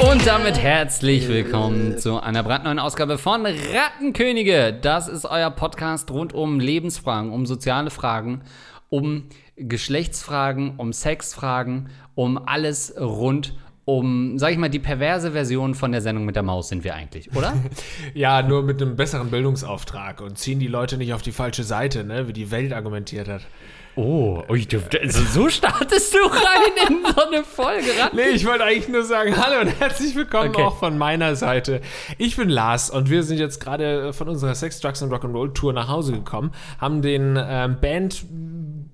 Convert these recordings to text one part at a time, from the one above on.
Und damit herzlich willkommen zu einer brandneuen Ausgabe von Rattenkönige. Das ist euer Podcast rund um Lebensfragen, um soziale Fragen, um Geschlechtsfragen, um Sexfragen, um alles rund um, sag ich mal, die perverse Version von der Sendung mit der Maus sind wir eigentlich, oder? Ja, nur mit einem besseren Bildungsauftrag und ziehen die Leute nicht auf die falsche Seite, ne, wie die Welt argumentiert hat. Oh, du, also so startest du rein in so eine Folge ran. Nee, ich wollte eigentlich nur sagen, hallo und herzlich willkommen Okay. auch von meiner Seite. Ich bin Lars und wir sind jetzt gerade von unserer Sex, Drugs und Rock'n'Roll Tour nach Hause gekommen, haben den ähm, Band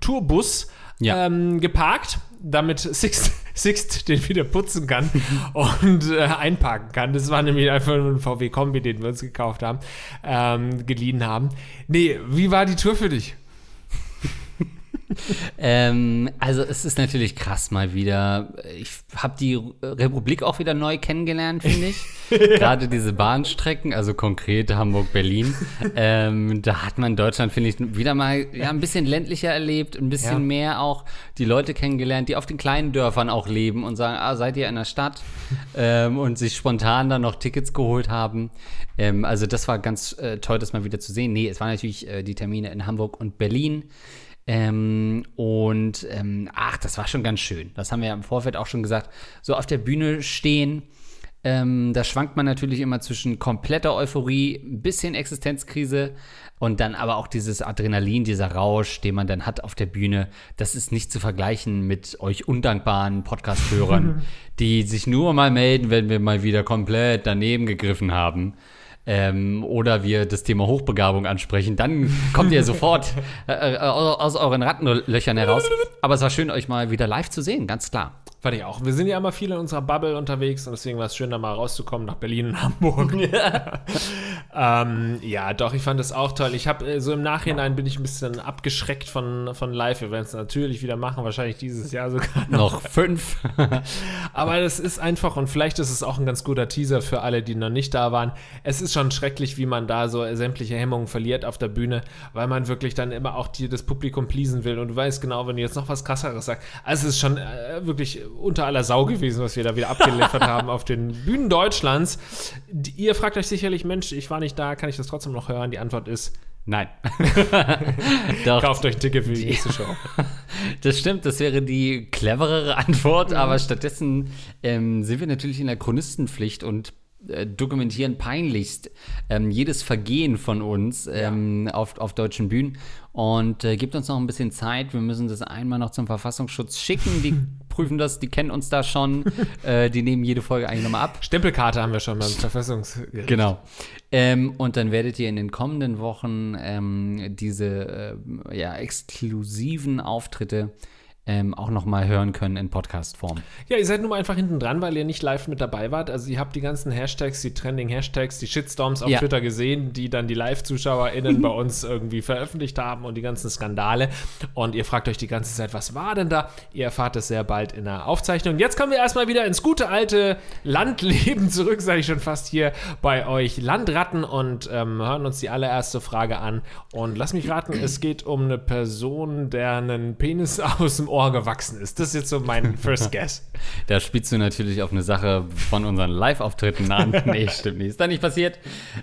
Tourbus Ja. ähm, geparkt, damit Sixt, Sixt den wieder putzen kann und äh, einparken kann. Das war nämlich einfach nur ein VW-Kombi, den wir uns gekauft haben, ähm, geliehen haben. Nee, wie war die Tour für dich? Ähm, also es ist natürlich krass mal wieder. Ich habe die Republik auch wieder neu kennengelernt, finde ich. Gerade diese Bahnstrecken, also konkret Hamburg-Berlin. ähm, da hat man Deutschland, finde ich, wieder mal ja, ein bisschen ländlicher erlebt, ein bisschen Ja. mehr auch die Leute kennengelernt, die auf den kleinen Dörfern auch leben und sagen, ah, seid ihr in der Stadt? ähm, und sich spontan dann noch Tickets geholt haben. Ähm, also das war ganz äh, toll, das mal wieder zu sehen. Nee, es waren natürlich äh, die Termine in Hamburg und Berlin. Ähm, und ähm, ach, das war schon ganz schön. Das haben wir ja im Vorfeld auch schon gesagt. So auf der Bühne stehen, ähm, da schwankt man natürlich immer zwischen kompletter Euphorie, ein bisschen Existenzkrise und dann aber auch dieses Adrenalin, dieser Rausch, den man dann hat auf der Bühne. Das ist nicht zu vergleichen mit euch undankbaren Podcast-Hörern, die sich nur mal melden, wenn wir mal wieder komplett daneben gegriffen haben ähm, oder wir das Thema Hochbegabung ansprechen, dann kommt ihr sofort äh, äh, aus euren Rattenlöchern heraus. Aber es war schön, euch mal wieder live zu sehen, ganz klar. Fand ich auch. Wir sind ja immer viel in unserer Bubble unterwegs und deswegen war es schön, da mal rauszukommen nach Berlin und Hamburg. ähm, ja, doch, ich fand das auch toll. Ich habe äh, so im Nachhinein bin ich ein bisschen abgeschreckt von, von live. Wir werden es natürlich wieder machen, wahrscheinlich dieses Jahr sogar. Noch fünf. Aber das ist einfach, und vielleicht ist es auch ein ganz guter Teaser für alle, die noch nicht da waren. Es ist schon schrecklich, wie man da so sämtliche Hemmungen verliert auf der Bühne, weil man wirklich dann immer auch die, das Publikum pleasen will. Und du weißt genau, wenn du jetzt noch was krasseres sagst. Also es ist schon äh, wirklich unter aller Sau gewesen, was wir da wieder abgeliefert haben auf den Bühnen Deutschlands. Ihr fragt euch sicherlich, Mensch, ich war nicht da, kann ich das trotzdem noch hören? Die Antwort ist, Nein. Kauft euch ein Ticket für die nächste Show. das stimmt, das wäre die cleverere Antwort, aber stattdessen ähm, sind wir natürlich in der Chronistenpflicht und dokumentieren peinlichst ähm, jedes Vergehen von uns ähm, auf, auf deutschen Bühnen und äh, gibt uns noch ein bisschen Zeit. Wir müssen das einmal noch zum Verfassungsschutz schicken. Die prüfen das, die kennen uns da schon. äh, die nehmen jede Folge eigentlich nochmal ab. Stempelkarte haben wir schon beim Verfassungsgericht. Genau. Ähm, und dann werdet ihr in den kommenden Wochen ähm, diese äh, ja, exklusiven Auftritte ähm, auch nochmal hören können in Podcast-Form. Ja, ihr seid nun mal einfach hinten dran, weil ihr nicht live mit dabei wart. Also ihr habt die ganzen Hashtags, die Trending-Hashtags, die Shitstorms auf Ja. Twitter gesehen, die dann die Live-ZuschauerInnen bei uns irgendwie veröffentlicht haben und die ganzen Skandale. Und ihr fragt euch die ganze Zeit, was war denn da? Ihr erfahrt es sehr bald in der Aufzeichnung. Jetzt kommen wir erstmal wieder ins gute alte Landleben zurück, sage ich schon fast hier bei euch Landratten und ähm, hören uns die allererste Frage an. Und lass mich raten, es geht um eine Person, der einen Penis aus dem Ohr gewachsen ist. Das ist jetzt so mein First Guess. Da spielst du natürlich auf eine Sache von unseren Live-Auftritten an. nee, stimmt nicht. Ist da nicht passiert.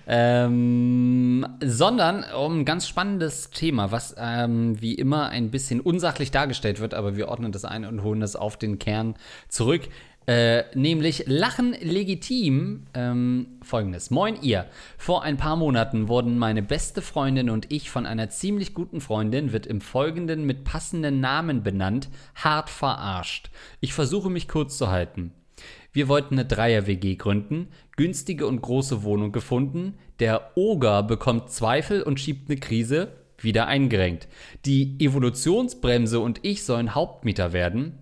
Ähm, sondern um ein ganz spannendes Thema, was ähm, wie immer ein bisschen unsachlich dargestellt wird, aber wir ordnen das ein und holen das auf den Kern zurück. Äh, nämlich Lachen legitim. Ähm, Folgendes. Moin ihr. Vor ein paar Monaten wurden meine beste Freundin und ich von einer ziemlich guten Freundin, wird im Folgenden mit passenden Namen benannt, hart verarscht. Ich versuche mich kurz zu halten. Wir wollten eine Dreier-WG gründen, günstige und große Wohnung gefunden, der Oger bekommt Zweifel und schiebt eine Krise, wieder eingerenkt. Die Evolutionsbremse und ich sollen Hauptmieter werden.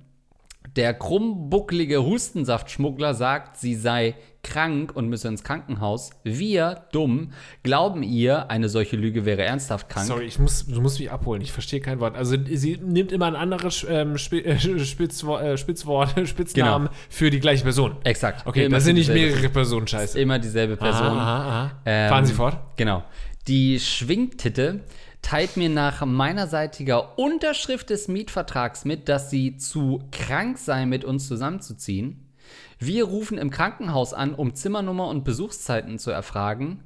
Der krummbucklige Hustensaftschmuggler sagt, sie sei krank und müsse ins Krankenhaus. Wir, dumm, glauben ihr, eine solche Lüge wäre ernsthaft krank. Sorry, ich muss, du musst mich abholen. Ich verstehe kein Wort. Also sie nimmt immer ein anderes ähm, Spi äh, Spitzwort, äh, Spitzwort Spitznamen für die gleiche Person. Exakt. Okay, Immer das sind nicht mehrere Personen, scheiße. Immer dieselbe Person. Aha, aha, aha. Ähm, Fahren Sie fort. Genau. Die Schwingtitte teilt mir nach meinerseitiger Unterschrift des Mietvertrags mit, dass sie zu krank sei, mit uns zusammenzuziehen. Wir rufen im Krankenhaus an, um Zimmernummer und Besuchszeiten zu erfragen.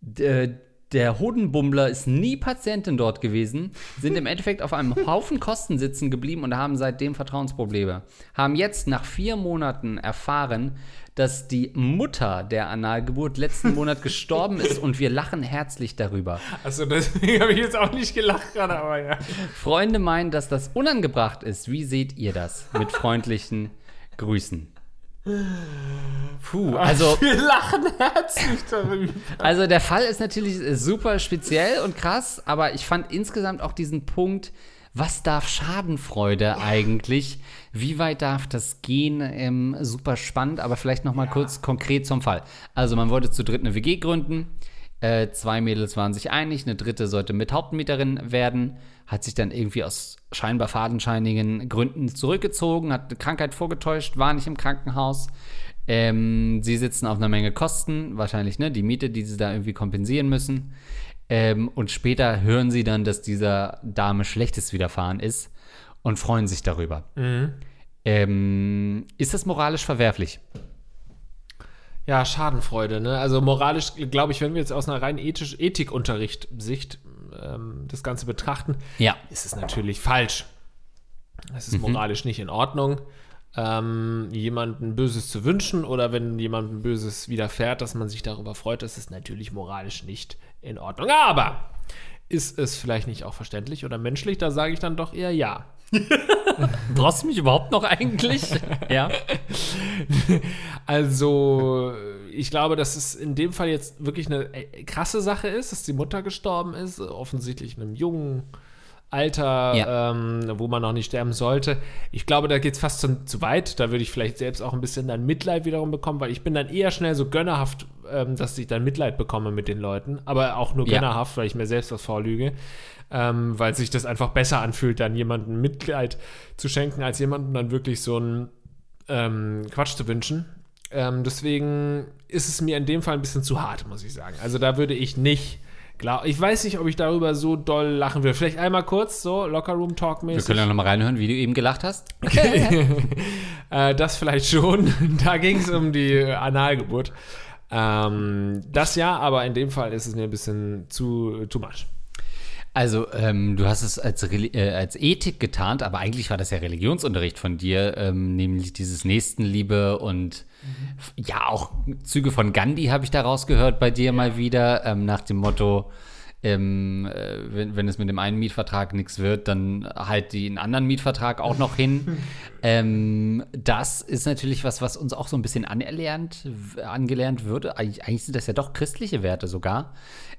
D der Hodenbummler ist nie Patientin dort gewesen, sind im Endeffekt auf einem Haufen Kosten sitzen geblieben und haben seitdem Vertrauensprobleme. Haben jetzt nach vier Monaten erfahren, dass die Mutter der Analgeburt letzten Monat gestorben ist und wir lachen herzlich darüber. Also deswegen habe ich jetzt auch nicht gelacht gerade, aber ja. Freunde meinen, dass das unangebracht ist. Wie seht ihr das? Mit freundlichen Grüßen. Puh, also. Wir lachen herzlich darüber. Also der Fall ist natürlich super speziell und krass, aber ich fand insgesamt auch diesen Punkt, was darf Schadenfreude eigentlich? Wie weit darf das gehen? Ähm, super spannend, aber vielleicht noch mal ja. kurz konkret zum Fall. Also man wollte zu dritt eine WG gründen. Äh, zwei Mädels waren sich einig, eine dritte sollte mit Hauptmieterin werden, hat sich dann irgendwie aus scheinbar fadenscheinigen Gründen zurückgezogen, hat eine Krankheit vorgetäuscht, war nicht im Krankenhaus. Ähm, sie sitzen auf einer Menge Kosten, wahrscheinlich ne, die Miete, die sie da irgendwie kompensieren müssen. Ähm, und später hören sie dann, dass dieser Dame Schlechtes widerfahren ist und freuen sich darüber. Mhm. Ähm, ist das moralisch verwerflich? Ja, Schadenfreude, ne? Also moralisch, glaube ich, wenn wir jetzt aus einer rein ethisch Ethikunterricht-Sicht ähm, das Ganze betrachten, ja. ist es natürlich falsch. Es ist mhm. moralisch nicht in Ordnung, ähm, jemandem Böses zu wünschen oder wenn jemandem Böses widerfährt, dass man sich darüber freut, das ist natürlich moralisch nicht in Ordnung. Aber ist es vielleicht nicht auch verständlich oder menschlich? Da sage ich dann doch eher ja. Brauchst du mich überhaupt noch eigentlich? ja. Also, ich glaube, dass es in dem Fall jetzt wirklich eine äh, krasse Sache ist, dass die Mutter gestorben ist, offensichtlich in einem jungen Alter, ja. ähm, wo man noch nicht sterben sollte. Ich glaube, da geht es fast zu, zu, weit. Da würde ich vielleicht selbst auch ein bisschen dann Mitleid wiederum bekommen, weil ich bin dann eher schnell so gönnerhaft, ähm, dass ich dann Mitleid bekomme mit den Leuten. Aber auch nur gönnerhaft, ja. weil ich mir selbst was vorlüge ähm, weil sich das einfach besser anfühlt, dann jemandem Mitleid zu schenken, als jemandem dann wirklich so einen ähm, Quatsch zu wünschen. Ähm, deswegen ist es mir in dem Fall ein bisschen zu hart, muss ich sagen. Also da würde ich nicht Glaub, ich weiß nicht, ob ich darüber so doll lachen will. Vielleicht einmal kurz, so Lockerroom Talk mäßig. Wir können ja nochmal reinhören, wie du eben gelacht hast. äh, das vielleicht schon. da ging es um die Analgeburt. Ähm, das ja, aber in dem Fall ist es mir ein bisschen zu too much. Also, ähm, du hast es als, äh, als Ethik getarnt, aber eigentlich war das ja Religionsunterricht von dir, ähm, nämlich dieses Nächstenliebe und mhm. ja, auch Züge von Gandhi habe ich da rausgehört bei dir ja. mal wieder, ähm, nach dem Motto, ähm, äh, wenn, wenn es mit dem einen Mietvertrag nichts wird, dann halt den anderen Mietvertrag auch noch hin. ähm, das ist natürlich was, was uns auch so ein bisschen anerlernt, angelernt würde. Eigentlich, eigentlich sind das ja doch christliche Werte sogar.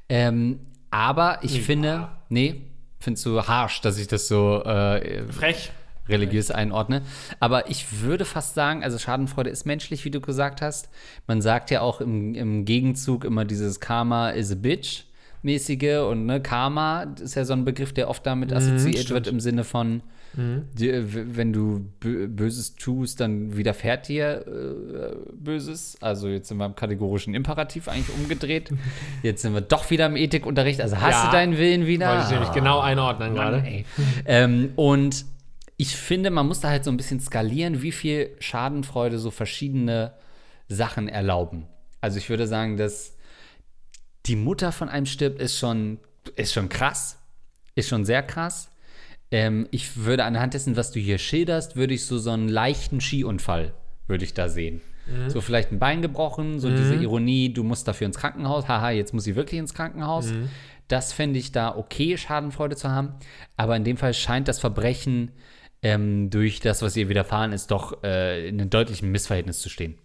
Ähm, aber ich ja. finde, nee, findest du harsch, dass ich das so äh, frech religiös Frech. einordne. Aber ich würde fast sagen, also Schadenfreude ist menschlich, wie du gesagt hast. Man sagt ja auch im, im Gegenzug immer dieses Karma is a bitch mäßige und ne, Karma ist ja so ein Begriff, der oft damit mhm, assoziiert mhm, wird im Sinne von Mhm. Die, wenn du Böses tust, dann widerfährt dir äh, Böses. Also jetzt sind wir im kategorischen Imperativ eigentlich umgedreht. Jetzt sind wir doch wieder im Ethikunterricht. Also hast ja, du deinen Willen wieder? Wollte ich nämlich genau einordnen gerade. Ähm, und ich finde, man muss da halt so ein bisschen skalieren, wie viel Schadenfreude so verschiedene Sachen erlauben. Also ich würde sagen, dass die Mutter von einem stirbt, ist schon, ist schon krass. Ist schon sehr krass. Ähm, ich würde anhand dessen, was du hier schilderst, würde ich so so einen leichten Skiunfall, würde ich da sehen. Mhm. So vielleicht ein Bein gebrochen, so mhm. diese Ironie, du musst dafür ins Krankenhaus, haha, jetzt muss sie wirklich ins Krankenhaus. Mhm. Das fände ich da okay, Schadenfreude zu haben. Aber in dem Fall scheint das Verbrechen ähm, durch das, was ihr widerfahren ist, doch äh, in einem deutlichen Missverhältnis zu stehen.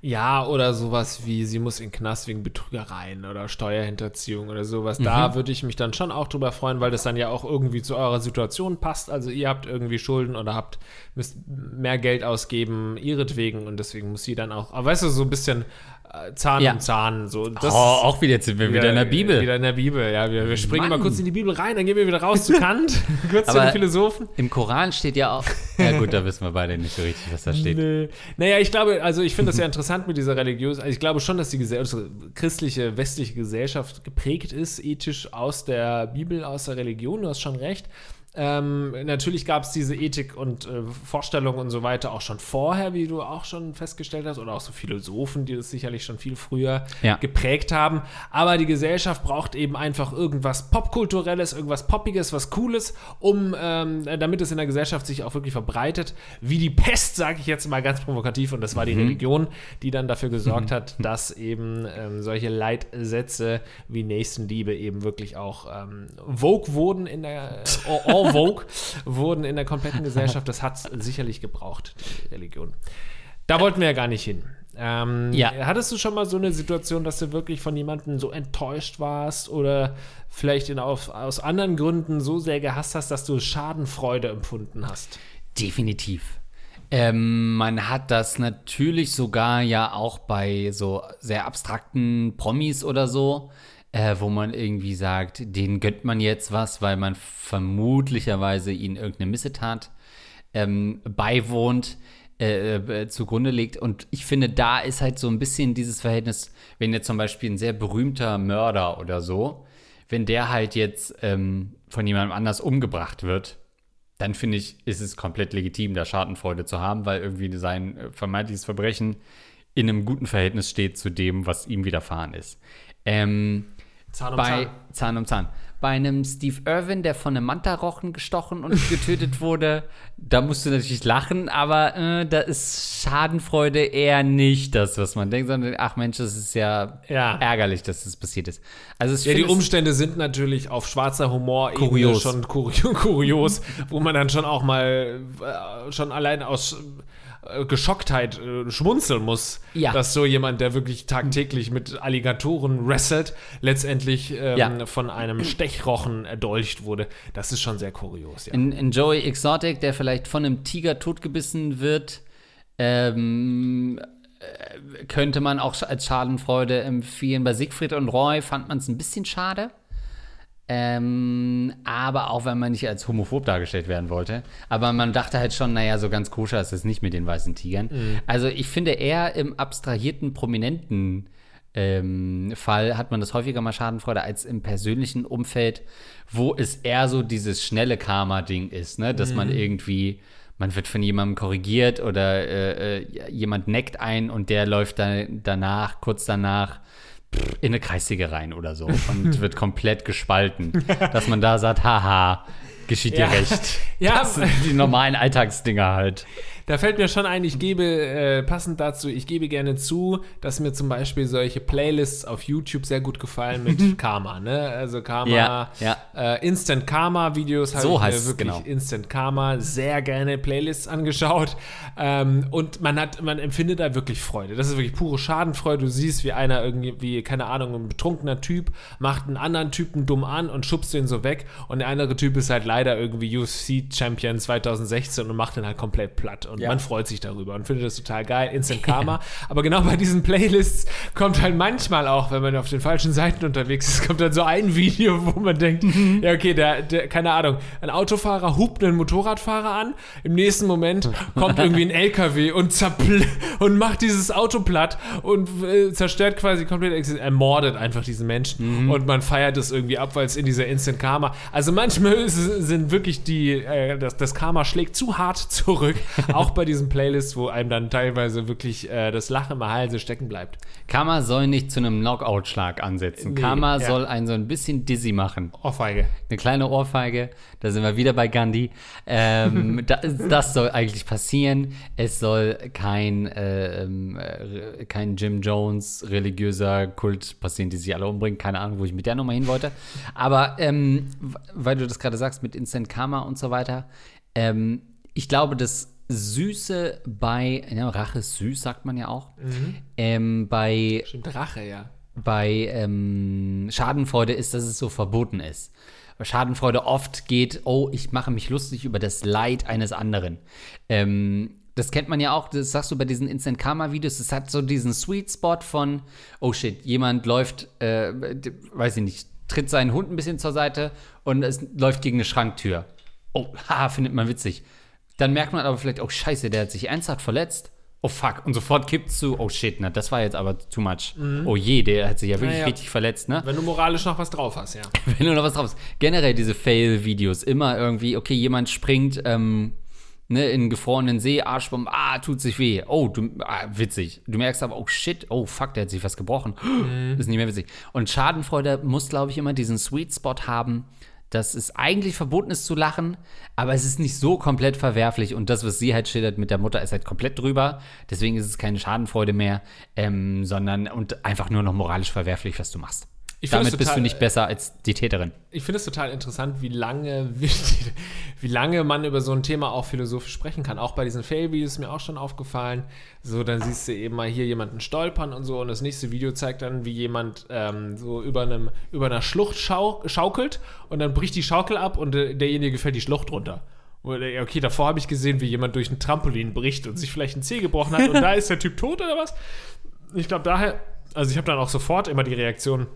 Ja, oder sowas wie, sie muss in Knast wegen Betrügereien oder Steuerhinterziehung oder sowas. Mhm. Da würde ich mich dann schon auch drüber freuen, weil das dann ja auch irgendwie zu eurer Situation passt. Also ihr habt irgendwie Schulden oder habt, müsst mehr Geld ausgeben, ihretwegen und deswegen muss sie dann auch, aber weißt du, so ein bisschen Zahn Ja. um Zahn. So, das oh, auch wieder, jetzt sind wir wieder, in der Bibel. Wieder in der Bibel, ja. Wir, wir springen Mann. mal kurz in die Bibel rein, dann gehen wir wieder raus zu Kant, kurz zu Aber- den Philosophen. Im Koran steht ja auch. Ja, gut, da wissen wir beide nicht so richtig, was da steht. Nee. Naja, ich glaube, also ich finde das ja interessant mit dieser religiös. Also ich glaube schon, dass die Gesell unsere christliche, westliche Gesellschaft geprägt ist, ethisch aus der Bibel, aus der Religion. Du hast schon recht. Ähm, natürlich gab es diese Ethik und äh, Vorstellungen und so weiter auch schon vorher, wie du auch schon festgestellt hast, oder auch so Philosophen, die das sicherlich schon viel früher Ja. geprägt haben. Aber die Gesellschaft braucht eben einfach irgendwas Popkulturelles, irgendwas Poppiges, was Cooles, um, ähm, damit es in der Gesellschaft sich auch wirklich verbreitet. Wie die Pest, sage ich jetzt mal ganz provokativ, und das war die Religion, die dann dafür gesorgt hat, dass eben ähm, solche Leitsätze wie Nächstenliebe eben wirklich auch ähm, Vogue wurden in der, äh, en Vogue wurden in der kompletten Gesellschaft. Das hat sicherlich gebraucht, die Religion. Da wollten wir ja gar nicht hin. Ähm, Ja. Hattest du schon mal so eine Situation, dass du wirklich von jemandem so enttäuscht warst oder vielleicht in, auf, aus anderen Gründen so sehr gehasst hast, dass du Schadenfreude empfunden hast? Definitiv. Ähm, man hat das natürlich sogar ja auch bei so sehr abstrakten Promis oder so, äh, wo man irgendwie sagt, denen gönnt man jetzt was, weil man vermutlicherweise ihnen irgendeine Missetat ähm, beiwohnt, äh, äh, zugrunde legt. Und ich finde, da ist halt so ein bisschen dieses Verhältnis, wenn jetzt zum Beispiel ein sehr berühmter Mörder oder so, wenn der halt jetzt ähm, von jemandem anders umgebracht wird, dann finde ich, ist es komplett legitim, da Schadenfreude zu haben, weil irgendwie sein äh, vermeintliches Verbrechen in einem guten Verhältnis steht zu dem, was ihm widerfahren ist. Ähm, Zahn um bei Zahn. Zahn um Zahn. Bei einem Steve Irwin, der von einem Mantarochen gestochen und getötet wurde, da musst du natürlich lachen, aber äh, da ist Schadenfreude eher nicht das, was man denkt, sondern ach Mensch, das ist ja, Ja. ärgerlich, dass das passiert ist. Also Ja, die Umstände sind natürlich auf schwarzer Humor Kurios. schon kurios, kurios wo man dann schon auch mal äh, schon allein aus äh, Geschocktheit äh, schmunzeln muss, Ja. dass so jemand, der wirklich tagtäglich mit Alligatoren wrestelt, letztendlich ähm, Ja. von einem Stechrochen erdolcht wurde. Das ist schon sehr kurios, ja. Ein, ein Joey Exotic, der vielleicht von einem Tiger totgebissen wird, ähm, äh, könnte man auch als Schadenfreude empfehlen. Bei Siegfried und Roy fand man es ein bisschen schade. Ähm, aber auch wenn man nicht als homophob dargestellt werden wollte. Aber man dachte halt schon, naja, so ganz koscher ist es nicht mit den weißen Tigern. Also ich finde eher im abstrahierten, prominenten ähm, Fall hat man das häufiger mal Schadenfreude als im persönlichen Umfeld, wo es eher so dieses schnelle Karma-Ding ist, ne? Dass man irgendwie, man wird von jemandem korrigiert oder äh, äh, jemand neckt ein und der läuft dann danach, kurz danach, in eine Kreissäge rein oder so und wird komplett gespalten. Dass man da sagt, haha, geschieht Ja. dir recht. Ja, Das sind die normalen Alltagsdinger halt. Da fällt mir schon ein, ich gebe, äh, passend dazu, ich gebe gerne zu, dass mir zum Beispiel solche Playlists auf YouTube sehr gut gefallen mit Karma, ne? Also Karma, Ja, ja. Äh, Instant Karma Videos habe So ich mir heißt es, wirklich genau. Instant Karma sehr gerne Playlists angeschaut. Ähm, und man hat, man empfindet da wirklich Freude. Das ist wirklich pure Schadenfreude. Du siehst, wie einer irgendwie, wie, keine Ahnung, ein betrunkener Typ macht einen anderen Typen dumm an und schubst den so weg. Und der andere Typ ist halt leider irgendwie UFC-Champion 2016 und macht den halt komplett platt. Und Ja. man freut sich darüber und findet das total geil. Instant Karma. Aber genau bei diesen Playlists kommt halt manchmal auch, wenn man auf den falschen Seiten unterwegs ist, kommt dann so ein Video, wo man denkt, Mhm. ja, okay, der, der, keine Ahnung, ein Autofahrer hupt einen Motorradfahrer an. Im nächsten Moment kommt irgendwie ein LKW und zerpl und macht dieses Auto platt und äh, zerstört quasi komplett, ex- ermordet einfach diesen Menschen. Mhm. Und man feiert es irgendwie ab, weil es in dieser Instant Karma. Also manchmal ist, sind wirklich die, äh, das, das Karma schlägt zu hart zurück. auch bei diesen Playlists, wo einem dann teilweise wirklich äh, das Lachen im Halse stecken bleibt. Karma soll nicht zu einem Knockout-Schlag ansetzen. Nee, Karma ja. soll einen so ein bisschen dizzy machen. Ohrfeige. Eine kleine Ohrfeige, da sind wir wieder bei Gandhi. Ähm, da, das soll eigentlich passieren. Es soll kein, äh, ähm, äh, kein Jim Jones religiöser Kult passieren, die sich alle umbringen. Keine Ahnung, wo ich mit der Nummer hin wollte. Aber ähm, weil du das gerade sagst mit Instant Karma und so weiter, ähm, ich glaube, das Süße bei, ja, Rache ist süß, sagt man ja auch, ähm, bei Stimmt, Rache, ja. bei ähm, Schadenfreude ist, dass es so verboten ist. Weil Schadenfreude oft geht, oh, ich mache mich lustig über das Leid eines anderen. Ähm, Das kennt man ja auch, das sagst du bei diesen Instant Karma-Videos, es hat so diesen Sweet Spot von, oh shit, jemand läuft, äh, weiß ich nicht, tritt seinen Hund ein bisschen zur Seite und es läuft gegen eine Schranktür. Oh, haha, findet man witzig. Dann merkt man aber vielleicht, oh scheiße, der hat sich ernsthaft verletzt. Oh fuck, und sofort kippt zu, oh shit, na, das war jetzt aber too much. Oh je, der hat sich ja wirklich Naja. richtig verletzt, ne? Wenn du moralisch noch was drauf hast, ja. Wenn du noch was drauf hast. Generell diese Fail-Videos, immer irgendwie, okay, jemand springt ähm, ne, in einen gefrorenen See, Arschbomb, ah, tut sich weh. Oh, du, ah, witzig. Du merkst aber, oh shit, oh fuck, der hat sich was gebrochen. Ist nicht mehr witzig. Und Schadenfreude muss, glaube ich, immer diesen Sweet Spot haben, dass es eigentlich verboten ist zu lachen, aber es ist nicht so komplett verwerflich. Und das, was sie halt schildert mit der Mutter, ist halt komplett drüber. Deswegen ist es keine Schadenfreude mehr, ähm, sondern und einfach nur noch moralisch verwerflich, was du machst. Damit es bist du total- nicht besser als die Täterin. Ich finde es total interessant, wie lange, wie, wie lange man über so ein Thema auch philosophisch sprechen kann. Auch bei diesen Fail-Videos ist mir auch schon aufgefallen. So, dann siehst du eben mal hier jemanden stolpern und so. Und das nächste Video zeigt dann, wie jemand ähm, so über, einem, über einer Schlucht schau schaukelt und dann bricht die Schaukel ab und äh, derjenige fällt die Schlucht runter. Okay, davor habe ich gesehen, wie jemand durch ein Trampolin bricht und sich vielleicht ein Zeh gebrochen hat und da ist der Typ tot oder was. Ich glaube daher, also ich habe dann auch sofort immer die Reaktion,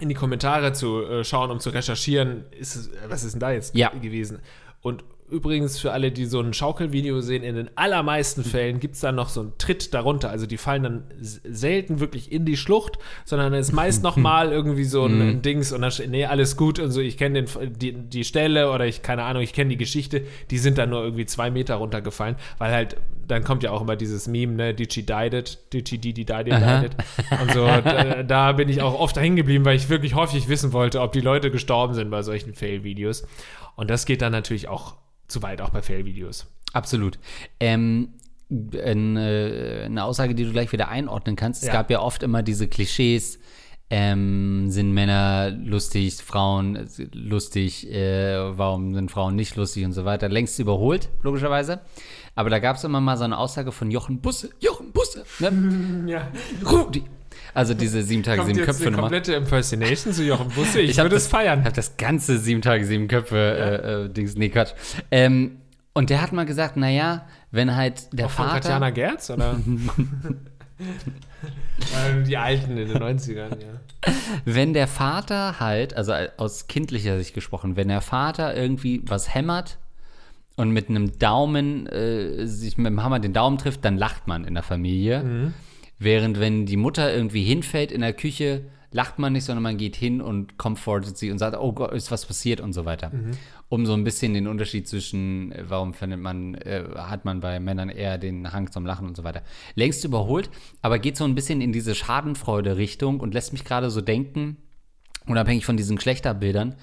in die Kommentare zu äh, schauen, um zu recherchieren, ist äh, was ist denn da jetzt Ja. gewesen? Und übrigens für alle, die so ein Schaukelvideo sehen, in den allermeisten Fällen gibt es dann noch so einen Tritt darunter. Also die fallen dann selten wirklich in die Schlucht, sondern es ist meist noch mal irgendwie so ein, ein Dings und dann steht, nee, alles gut und so, ich kenne die, die Stelle oder ich, keine Ahnung, ich kenne die Geschichte, die sind dann nur irgendwie zwei Meter runtergefallen, weil halt, dann kommt ja auch immer dieses Meme, ne, Did she died it? Did she did, died it, Aha. died it? Und so, da, da bin ich auch oft hängen geblieben, weil ich wirklich häufig wissen wollte, ob die Leute gestorben sind bei solchen Fail-Videos. Und das geht dann natürlich auch zu weit, auch bei Fail-Videos. Absolut. Ähm, eine, eine Aussage, die du gleich wieder einordnen kannst. Es Ja. gab ja oft immer diese Klischees. Ähm, sind Männer lustig, Frauen lustig, äh, warum sind Frauen nicht lustig und so weiter. Längst überholt, logischerweise. Aber da gab es immer mal so eine Aussage von Jochen Busse. Jochen Busse! Ne? Ja. Rudi! Also diese sieben Tage, Kommt sieben Köpfe Nummer. komplette Impersonation zu Jochen Busse. Ich, hab würde es das- feiern. Ich habe das ganze sieben Tage, sieben Köpfe äh, äh, Dings, nee, Quatsch. Ähm, und der hat mal gesagt, naja, wenn halt der Von Vater. Katjana Gerz, oder? Ähm, die Alten in den 90ern, ja. Wenn der Vater halt, also aus kindlicher Sicht gesprochen, wenn der Vater irgendwie was hämmert und mit einem Daumen äh, sich mit dem Hammer den Daumen trifft, dann lacht man in der Familie. Während wenn die Mutter irgendwie hinfällt in der Küche, lacht man nicht, sondern man geht hin und comfortet sie und sagt, oh Gott, ist was passiert und so weiter. Um so ein bisschen den Unterschied zwischen, äh, warum findet man, äh, hat man bei Männern eher den Hang zum Lachen und so weiter. Längst überholt, aber geht so ein bisschen in diese Schadenfreude-Richtung und lässt mich gerade so denken, unabhängig von diesen Geschlechterbildern,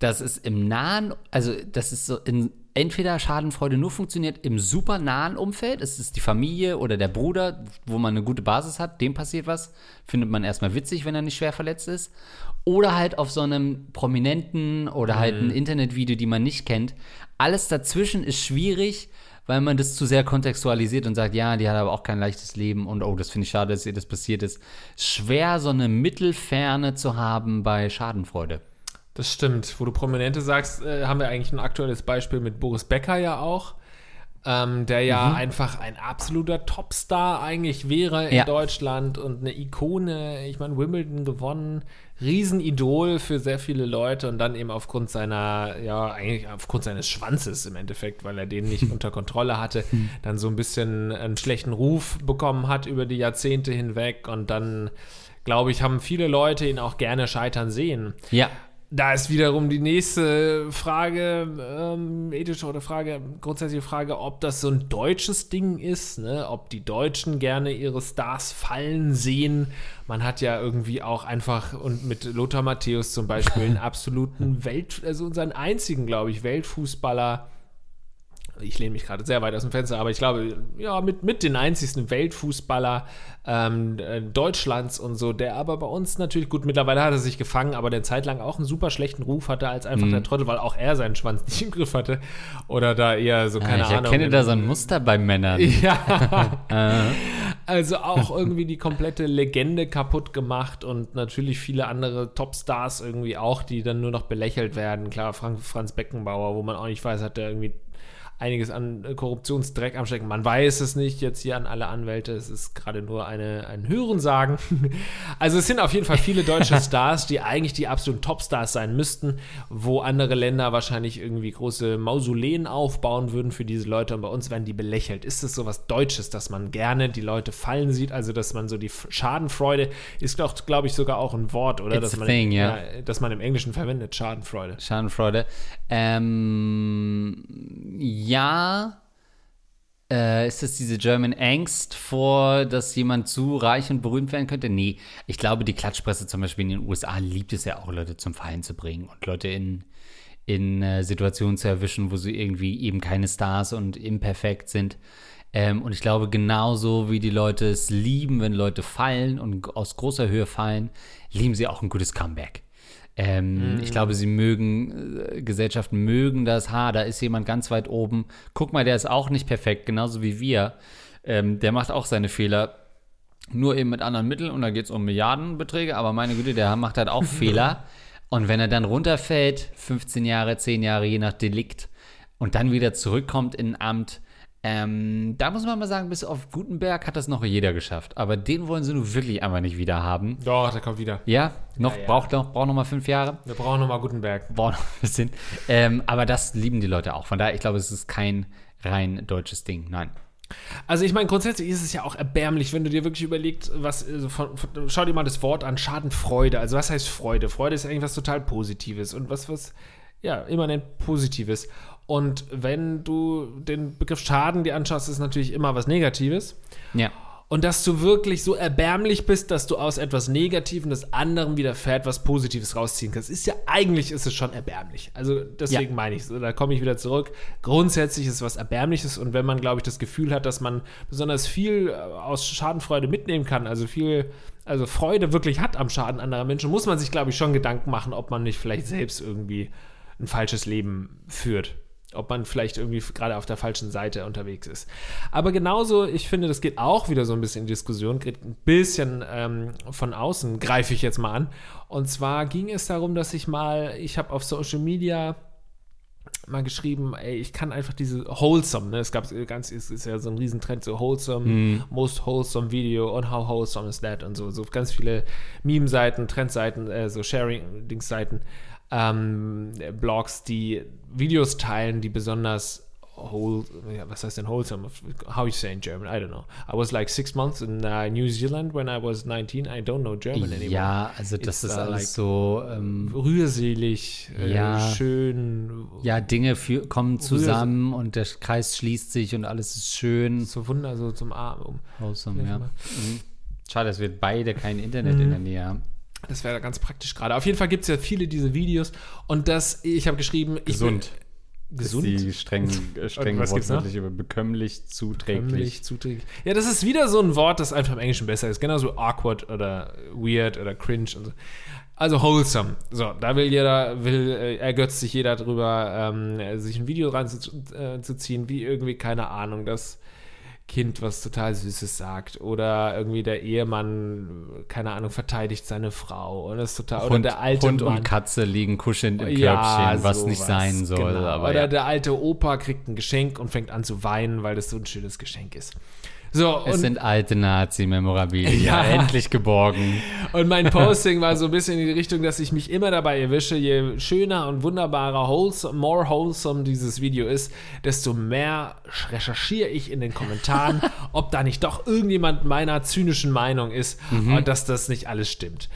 dass es im nahen, also dass es so in entweder Schadenfreude nur funktioniert im super nahen Umfeld, es ist die Familie oder der Bruder, wo man eine gute Basis hat, dem passiert was, findet man erstmal witzig, wenn er nicht schwer verletzt ist, oder halt auf so einem prominenten oder halt ein Internetvideo, die man nicht kennt. Alles dazwischen ist schwierig, weil man das zu sehr kontextualisiert und sagt, ja, die hat aber auch kein leichtes Leben und oh, das finde ich schade, dass ihr das passiert ist. Schwer, so eine Mittelferne zu haben bei Schadenfreude. Das stimmt. Wo du Prominente sagst, äh, haben wir eigentlich ein aktuelles Beispiel mit Boris Becker ja auch. Ähm, der ja Mhm. einfach ein absoluter Topstar eigentlich wäre in Ja. Deutschland und eine Ikone. Ich meine, Wimbledon gewonnen, Riesenidol für sehr viele Leute und dann eben aufgrund seiner, ja, eigentlich aufgrund seines Schwanzes im Endeffekt, weil er den nicht unter Kontrolle hatte, dann so ein bisschen einen schlechten Ruf bekommen hat über die Jahrzehnte hinweg und dann, glaube ich, haben viele Leute ihn auch gerne scheitern sehen. Ja. Da ist wiederum die nächste Frage, ähm, ethische oder Frage, grundsätzliche Frage, ob das so ein deutsches Ding ist, ne? ob die Deutschen gerne ihre Stars fallen sehen. Man hat ja irgendwie auch einfach, und mit Lothar Matthäus zum Beispiel, einen absoluten Welt, also unseren einzigen, glaube ich, Weltfußballer. Ich lehne mich gerade sehr weit aus dem Fenster, aber ich glaube, ja, mit, mit den einzigsten Weltfußballer ähm, äh, Deutschlands und so, der aber bei uns natürlich, gut, mittlerweile hat er sich gefangen, aber der zeitlang auch einen super schlechten Ruf hatte als einfach der Trottel, weil auch er seinen Schwanz nicht im Griff hatte. Oder da eher so, keine ich Ahnung. erkenne da so ein Muster bei Männern. Ja. also auch irgendwie die komplette Legende kaputt gemacht und natürlich viele andere Topstars irgendwie auch, die dann nur noch belächelt werden. Klar, Frank, Franz Beckenbauer, wo man auch nicht weiß, hat der irgendwie einiges an äh, Korruptionsdreck am Stecken. Man weiß es nicht jetzt hier an alle Anwälte. Es ist gerade nur eine, ein Hörensagen. also es sind auf jeden Fall viele deutsche Stars, die eigentlich die absoluten Topstars sein müssten, wo andere Länder wahrscheinlich irgendwie große Mausoleen aufbauen würden für diese Leute und bei uns werden die belächelt. Ist es so was Deutsches, dass man gerne die Leute fallen sieht, also dass man so die Schadenfreude ist doch, glaube ich, sogar auch ein Wort, oder? It's dass man, thing, yeah. ja, dass man im Englischen verwendet, Schadenfreude. Schadenfreude. Ähm, ja. Äh, ist das diese German Angst vor, dass jemand zu reich und berühmt werden könnte? Nee. Ich glaube, die Klatschpresse zum Beispiel in den USA liebt es ja auch, Leute zum Fallen zu bringen und Leute in, in äh, Situationen zu erwischen, wo sie irgendwie eben keine Stars und imperfekt sind. Ähm, und ich glaube, genauso wie die Leute es lieben, wenn Leute fallen und aus großer Höhe fallen, lieben sie auch ein gutes Comeback. Ähm, Ich glaube, sie mögen, äh, Gesellschaften mögen das, ha, da ist jemand ganz weit oben. Guck mal, der ist auch nicht perfekt, genauso wie wir. Ähm, der macht auch seine Fehler, nur eben mit anderen Mitteln und da geht es um Milliardenbeträge, aber meine Güte, der macht halt auch Fehler. Und wenn er dann runterfällt, 15 Jahre, 10 Jahre, je nach Delikt, und dann wieder zurückkommt in ein Amt, ähm, da muss man mal sagen, bis auf Gutenberg hat das noch jeder geschafft. Aber den wollen sie nun wirklich einfach nicht wieder haben. Doch, der kommt wieder. Ja, noch, Ja, ja. braucht noch, braucht noch mal fünf Jahre. Wir brauchen nochmal Gutenberg. Braucht noch ein bisschen. Ähm, aber das lieben die Leute auch. Von daher, ich glaube, es ist kein rein deutsches Ding. Nein. Also ich meine, grundsätzlich ist es ja auch erbärmlich, wenn du dir wirklich überlegst, was, also von, von, schau dir mal das Wort an, Schadenfreude. Also was heißt Freude? Freude ist eigentlich was total Positives und was, was, ja, immanent Positives. Und wenn du den Begriff Schaden dir anschaust, ist natürlich immer was Negatives. Ja. Und dass du wirklich so erbärmlich bist, dass du aus etwas Negativem das anderem widerfährt, was Positives rausziehen kannst. Ist ja, eigentlich ist es schon erbärmlich. Also deswegen Ja. meine ich so, da komme ich wieder zurück. Grundsätzlich ist es was Erbärmliches und wenn man, glaube ich, das Gefühl hat, dass man besonders viel äh, aus Schadenfreude mitnehmen kann, also viel, also Freude wirklich hat am Schaden anderer Menschen, muss man sich, glaube ich, schon Gedanken machen, ob man nicht vielleicht selbst irgendwie ein falsches Leben führt ob man vielleicht irgendwie gerade auf der falschen Seite unterwegs ist. Aber genauso, ich finde, das geht auch wieder so ein bisschen in Diskussion, geht ein bisschen ähm, von außen, greife ich jetzt mal an. Und zwar ging es darum, dass ich mal, ich habe auf Social Media mal geschrieben, ey, ich kann einfach diese wholesome, ne, es gab ganz, es ist ja so ein Riesentrend, so wholesome, most wholesome Video und how wholesome is that und so, so ganz viele Meme-Seiten, Trendseiten, äh, so Sharing-Dings-Seiten, ähm, Blogs, die Videos teilen, die besonders whole, was heißt denn wholesome? How you say in German? I don't know. I was like six months in uh, New Zealand when I was 19. I don't know German anymore. Ja, also das It's, ist uh, alles like so. Ähm, rührselig, äh, Ja. schön, ja, Dinge für, kommen zusammen und der Kreis schließt sich und alles ist schön. so wunder, so zum Arm. Vielleicht ja. Mhm. Schade, dass wir beide kein Internet in der Nähe haben. Das wäre ganz praktisch gerade. Auf jeden Fall gibt es ja viele diese Videos und das, ich habe geschrieben, ich Gesund. Will, gesund. Ist die streng, äh, streng was wortwörtlich über bekömmlich, zuträglich. Bekömmlich, zuträglich. Ja, das ist wieder so ein Wort, das einfach im Englischen besser ist. Genauso awkward oder weird oder cringe und so. Also wholesome. So, da will jeder, will, äh, ergötzt sich jeder drüber, ähm, sich ein Video reinzuziehen, äh, wie irgendwie, keine Ahnung, das Kind was total Süßes sagt. Oder irgendwie der Ehemann, keine Ahnung, verteidigt seine Frau. Und ist total. oder Hund, der alte Hund Mann. und Katze liegen kuschelnd im Ja, Körbchen, was nicht sowas, sein soll. genau. Aber Oder ja. der alte Opa kriegt ein Geschenk und fängt an zu weinen, weil das so ein schönes Geschenk ist. So, es sind alte Nazi-Memorabilien. Ja. endlich geborgen. und mein Posting war so ein bisschen in die Richtung, dass ich mich immer dabei erwische, je schöner und wunderbarer, wholesome, more wholesome dieses Video ist, desto mehr recherchiere ich in den Kommentaren, ob da nicht doch irgendjemand meiner zynischen Meinung ist und dass das nicht alles stimmt.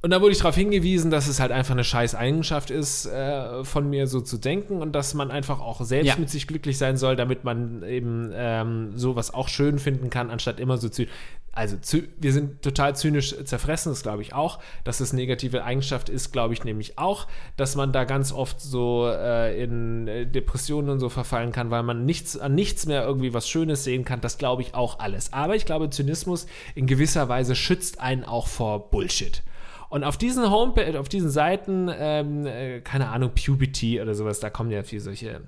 Und da wurde ich darauf hingewiesen, dass es halt einfach eine scheiß Eigenschaft ist, äh, von mir so zu denken und dass man einfach auch selbst Ja. mit sich glücklich sein soll, damit man eben ähm, sowas auch schön finden kann, anstatt immer so zy Also zy wir sind total zynisch zerfressen, das glaube ich auch. Dass das negative Eigenschaft ist, glaube ich nämlich auch, dass man da ganz oft so äh, in äh, Depressionen und so verfallen kann, weil man nichts an nichts mehr irgendwie was Schönes sehen kann. Das glaube ich auch alles. Aber ich glaube, Zynismus in gewisser Weise schützt einen auch vor Bullshit. Und auf diesen Homepage, auf diesen Seiten, ähm, äh, keine Ahnung, Puberty oder sowas, da kommen ja viel solche,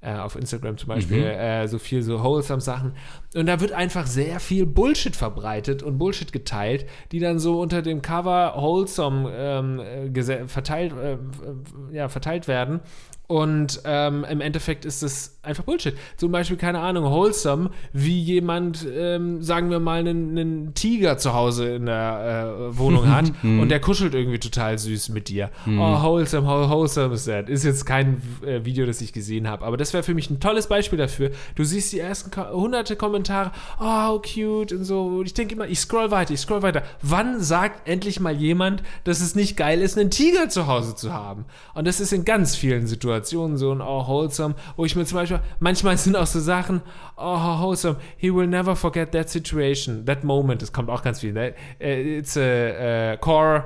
äh, auf Instagram zum Beispiel, äh, so viel so wholesome Sachen. Und da wird einfach sehr viel Bullshit verbreitet und Bullshit geteilt, die dann so unter dem Cover wholesome ähm, äh, verteilt, äh, ja, verteilt werden. Und ähm, im Endeffekt ist es einfach Bullshit. Zum Beispiel, keine Ahnung, wholesome, wie jemand, ähm, sagen wir mal, einen, einen, Tiger zu Hause in der äh, Wohnung hat Mhm. und der kuschelt irgendwie total süß mit dir. Mhm. Oh, wholesome, how wholesome is that? Ist jetzt kein äh, Video, das ich gesehen habe, aber das wäre für mich ein tolles Beispiel dafür. Du siehst die ersten ko hunderte Kommentare, oh, how cute und so. Und ich denke immer, ich scroll weiter, ich scroll weiter. Wann sagt endlich mal jemand, dass es nicht geil ist, einen Tiger zu Hause zu haben? Und das ist in ganz vielen Situationen so und auch wholesome, wo ich mir zum Beispiel, manchmal sind auch so Sachen, oh, how wholesome, he will never forget that situation, that moment, das kommt auch ganz viel, ne? Äh, It's a, a core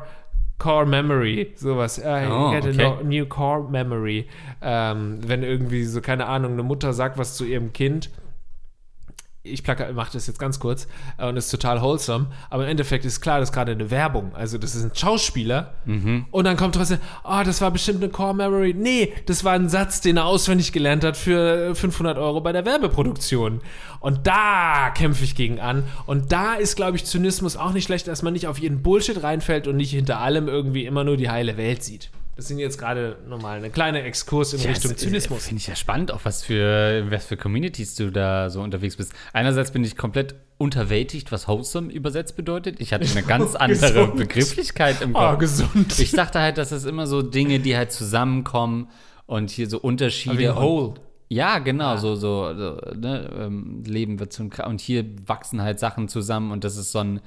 Core Memory, sowas. Uh, Oh, had okay. a new Core Memory. Ähm, wenn irgendwie so, keine Ahnung, eine Mutter sagt was zu ihrem Kind, ich mache das jetzt ganz kurz äh, und ist total wholesome, aber im Endeffekt ist klar, das ist gerade eine Werbung. Also das ist ein Schauspieler und dann kommt trotzdem, oh, das war bestimmt eine Core Memory. Nee, das war ein Satz, den er auswendig gelernt hat für 500 Euro bei der Werbeproduktion. Und da kämpfe ich gegen an. Und da ist, glaube ich, Zynismus auch nicht schlecht, dass man nicht auf jeden Bullshit reinfällt und nicht hinter allem irgendwie immer nur die heile Welt sieht. Das sind jetzt gerade nochmal eine kleine Exkurs in Richtung Zynismus. Finde ich ja spannend, auch was für, was für Communities du da so unterwegs bist. Einerseits bin ich komplett unterwältigt, was wholesome übersetzt bedeutet. Ich hatte eine ganz andere Gesund. Begrifflichkeit im Oh, Kopf. gesund. Ich dachte halt, dass es immer so Dinge, die halt zusammenkommen und hier so Unterschiede. Und- whole. Ja, genau, so, so, so ne, ähm, Leben wird zum Kra- und hier wachsen halt Sachen zusammen und das ist so ein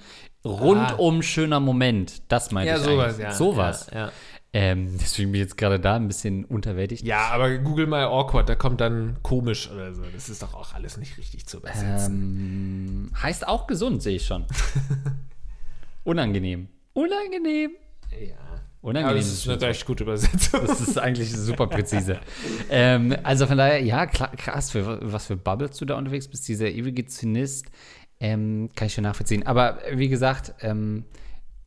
rundum schöner Moment. Das meinte Ja, ich sowas, eigentlich. ja. Sowas. Ja, ja. Ähm, deswegen bin ich jetzt gerade da ein bisschen unterwältigt. Ja, aber Google mal awkward, da kommt dann komisch oder so. Das ist doch auch alles nicht richtig zu übersetzen. Ähm, heißt auch gesund, sehe ich schon. Unangenehm. Unangenehm. ja. Unangenehm. Aber das ist eine recht gute Übersetzung. Das ist eigentlich super präzise. ähm, also von daher, ja, krass, für was für Bubbles du da unterwegs bist, dieser ewige Zynist, ähm, kann ich schon nachvollziehen. Aber wie gesagt, ähm,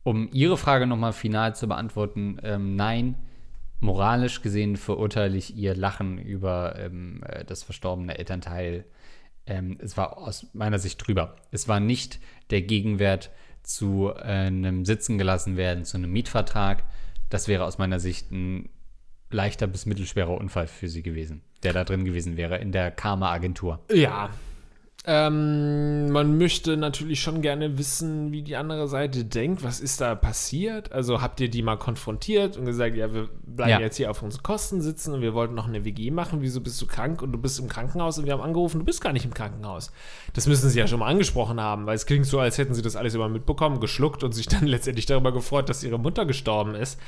um Ihre Frage nochmal final zu beantworten, ähm, nein, moralisch gesehen verurteile ich Ihr Lachen über ähm, äh, das verstorbene Elternteil. Ähm, es war aus meiner Sicht drüber. Es war nicht der Gegenwert zu äh, einem Sitzen gelassen werden, zu einem Mietvertrag. Das wäre aus meiner Sicht ein leichter bis mittelschwerer Unfall für sie gewesen, der da drin gewesen wäre in der Karma-Agentur. Ja. Ähm, man möchte natürlich schon gerne wissen, wie die andere Seite denkt. Was ist da passiert? Also habt ihr die mal konfrontiert und gesagt, ja, wir bleiben Ja. jetzt hier auf unsere Kosten sitzen und wir wollten noch eine WG machen. Wieso bist du krank und du bist im Krankenhaus und wir haben angerufen, du bist gar nicht im Krankenhaus. Das müssen sie ja schon mal angesprochen haben, weil es klingt so, als hätten sie das alles immer mitbekommen, geschluckt und sich dann letztendlich darüber gefreut, dass ihre Mutter gestorben ist.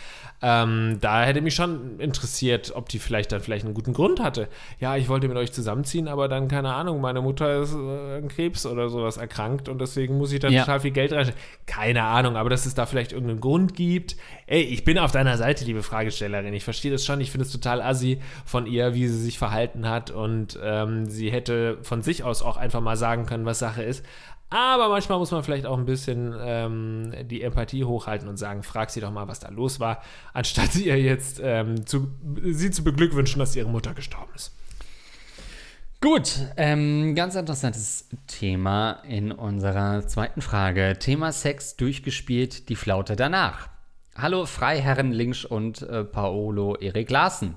Ähm, da hätte mich schon interessiert, ob die vielleicht dann vielleicht einen guten Grund hatte. Ja, ich wollte mit euch zusammenziehen, aber dann, keine Ahnung, meine Mutter ist an Krebs oder sowas erkrankt und deswegen muss ich da Ja. total viel Geld reinstecken. Keine Ahnung, aber dass es da vielleicht irgendeinen Grund gibt. Ey, ich bin auf deiner Seite, liebe Fragestellerin. Ich verstehe das schon. Ich finde es total assi von ihr, wie sie sich verhalten hat und ähm, sie hätte von sich aus auch einfach mal sagen können, was Sache ist. Aber manchmal muss man vielleicht auch ein bisschen ähm, die Empathie hochhalten und sagen, frag sie doch mal, was da los war, anstatt sie ihr jetzt ähm, zu, sie zu beglückwünschen, dass ihre Mutter gestorben ist. Gut, ähm, ganz interessantes Thema in unserer zweiten Frage. Thema Sex durchgespielt, die Flaute danach. Hallo Freiherren Links und äh, Paolo Erik Larsen.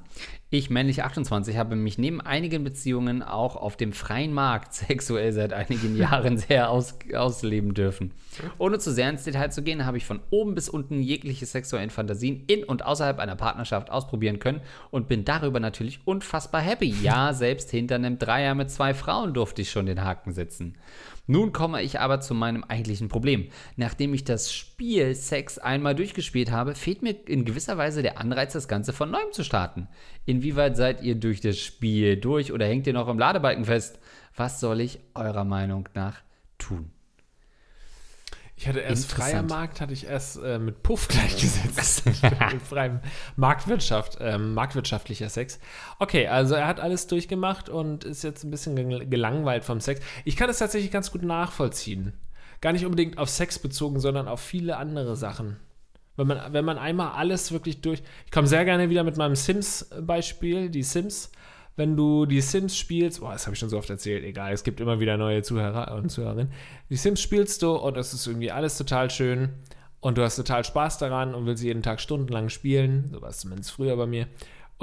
Ich, männlich 28, habe mich neben einigen Beziehungen auch auf dem freien Markt sexuell seit einigen Jahren sehr aus, ausleben dürfen. Ohne zu sehr ins Detail zu gehen, habe ich von oben bis unten jegliche sexuellen Fantasien in und außerhalb einer Partnerschaft ausprobieren können und bin darüber natürlich unfassbar happy. Ja, selbst hinter einem Dreier mit zwei Frauen durfte ich schon den Haken setzen. Nun komme ich aber zu meinem eigentlichen Problem. Nachdem ich das Spiel Sex einmal durchgespielt habe, fehlt mir in gewisser Weise der Anreiz, das Ganze von neuem zu starten. Inwieweit seid ihr durch das Spiel durch oder hängt ihr noch im Ladebalken fest? Was soll ich eurer Meinung nach tun? Ich hatte erst freier. Markt, hatte ich erst äh, mit Puff gleichgesetzt. mit freiem Marktwirtschaft, ähm, marktwirtschaftlicher Sex. Okay, also er hat alles durchgemacht und ist jetzt ein bisschen gel- gelangweilt vom Sex. Ich kann es tatsächlich ganz gut nachvollziehen. Gar nicht unbedingt auf Sex bezogen, sondern auf viele andere Sachen. Wenn man, wenn man einmal alles wirklich durch. Ich komme sehr gerne wieder mit meinem Sims-Beispiel, die Sims. Wenn du die Sims spielst, boah, das habe ich schon so oft erzählt, egal, es gibt immer wieder neue Zuhörer und Zuhörerinnen. Die Sims spielst du und es ist irgendwie alles total schön und du hast total Spaß daran und willst jeden Tag stundenlang spielen. So war es zumindest früher bei mir.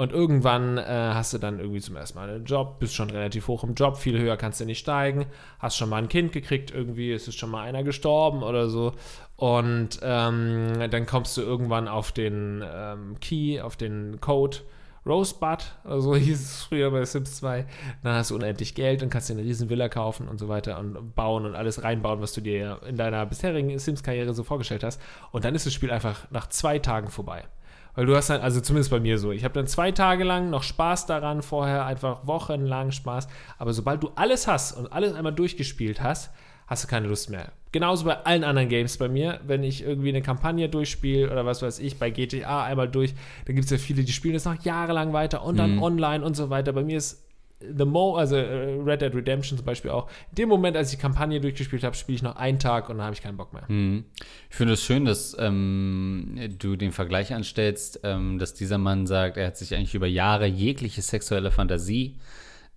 Und irgendwann äh, hast du dann irgendwie zum ersten Mal einen Job, bist schon relativ hoch im Job, viel höher kannst du nicht steigen, hast schon mal ein Kind gekriegt, irgendwie ist es schon mal einer gestorben oder so. Und ähm, dann kommst du irgendwann auf den ähm, Key, auf den Code Rosebud, also hieß es früher bei Sims 2. Dann hast du unendlich Geld und kannst dir eine riesen Villa kaufen und so weiter und bauen und alles reinbauen, was du dir in deiner bisherigen Sims-Karriere so vorgestellt hast. Und dann ist das Spiel einfach nach zwei Tagen vorbei. Weil du hast dann, also zumindest bei mir so, ich habe dann zwei Tage lang noch Spaß daran, vorher einfach wochenlang Spaß. Aber sobald du alles hast und alles einmal durchgespielt hast, hast du keine Lust mehr. Genauso bei allen anderen Games bei mir, wenn ich irgendwie eine Kampagne durchspiele oder was weiß ich, bei GTA einmal durch, dann gibt es ja viele, die spielen das noch jahrelang weiter und dann mhm. online und so weiter. Bei mir ist The Mo, also äh, Red Dead Redemption zum Beispiel auch. In dem Moment, als ich die Kampagne durchgespielt habe, spiele ich noch einen Tag und dann habe ich keinen Bock mehr. Hm. Ich finde es schön, dass ähm, du den Vergleich anstellst, ähm, dass dieser Mann sagt, er hat sich eigentlich über Jahre jegliche sexuelle Fantasie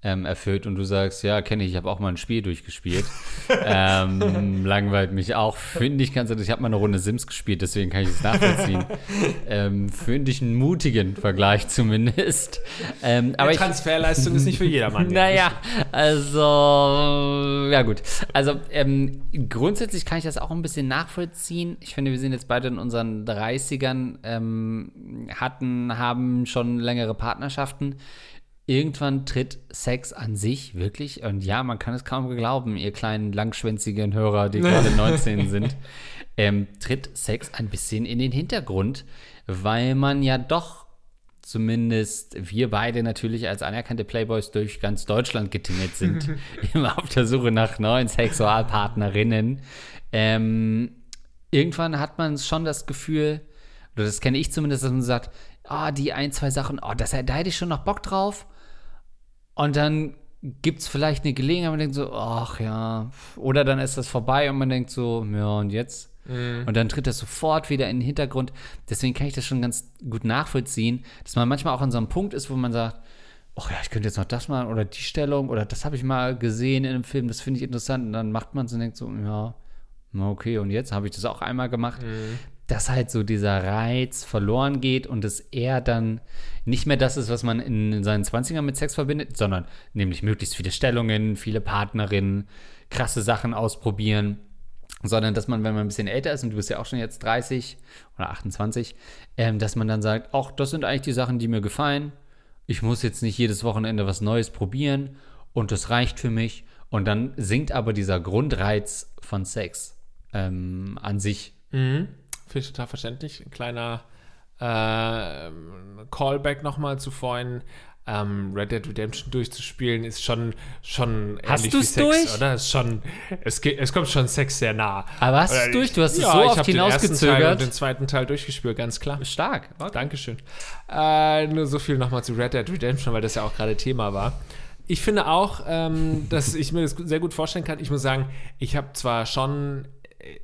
ähm, erfüllt und du sagst, ja, kenne ich, ich habe auch mal ein Spiel durchgespielt. ähm, langweilt mich auch. Finde ich ganz ich habe mal eine Runde Sims gespielt, deswegen kann ich es nachvollziehen. ähm, Finde ich einen mutigen Vergleich zumindest. Ähm, aber Transferleistung ich, ist nicht für jedermann. Naja, also, ja gut. Also ähm, grundsätzlich kann ich das auch ein bisschen nachvollziehen. Ich finde, wir sind jetzt beide in unseren 30ern, ähm, hatten, haben schon längere Partnerschaften irgendwann tritt Sex an sich wirklich, und ja, man kann es kaum glauben, ihr kleinen langschwänzigen Hörer, die gerade 19 sind, ähm, tritt Sex ein bisschen in den Hintergrund, weil man ja doch zumindest wir beide natürlich als anerkannte Playboys durch ganz Deutschland getingelt sind, immer auf der Suche nach neuen Sexualpartnerinnen. Ähm, irgendwann hat man schon das Gefühl, oder das kenne ich zumindest, dass man sagt, ah, oh, die ein, zwei Sachen, oh, das, da hätte ich schon noch Bock drauf. Und dann gibt es vielleicht eine Gelegenheit, man denkt so, ach ja. Oder dann ist das vorbei und man denkt so, ja, und jetzt? Mhm. Und dann tritt das sofort wieder in den Hintergrund. Deswegen kann ich das schon ganz gut nachvollziehen, dass man manchmal auch an so einem Punkt ist, wo man sagt, ach ja, ich könnte jetzt noch das machen oder die Stellung oder das habe ich mal gesehen in einem Film, das finde ich interessant. Und dann macht man es und denkt so, ja, okay, und jetzt habe ich das auch einmal gemacht. Mhm dass halt so dieser Reiz verloren geht und es eher dann nicht mehr das ist, was man in seinen 20ern mit Sex verbindet, sondern nämlich möglichst viele Stellungen, viele Partnerinnen, krasse Sachen ausprobieren, sondern dass man, wenn man ein bisschen älter ist, und du bist ja auch schon jetzt 30 oder 28, ähm, dass man dann sagt, ach, das sind eigentlich die Sachen, die mir gefallen. Ich muss jetzt nicht jedes Wochenende was Neues probieren und das reicht für mich. Und dann sinkt aber dieser Grundreiz von Sex ähm, an sich. Mhm. Finde ich total verständlich. Ein kleiner äh, Callback nochmal zu vorhin. Ähm, Red Dead Redemption durchzuspielen ist schon schon hast ähnlich wie Sex, durch? oder? Ist schon es, geht, es kommt schon Sex sehr nah. Aber hast du es durch? Du hast ja, es so oft hinausgezögert. Ich habe den zweiten Teil durchgespielt, ganz klar. Stark. Okay. Dankeschön. Äh, nur so viel nochmal zu Red Dead Redemption, weil das ja auch gerade Thema war. Ich finde auch, ähm, dass ich mir das sehr gut vorstellen kann. Ich muss sagen, ich habe zwar schon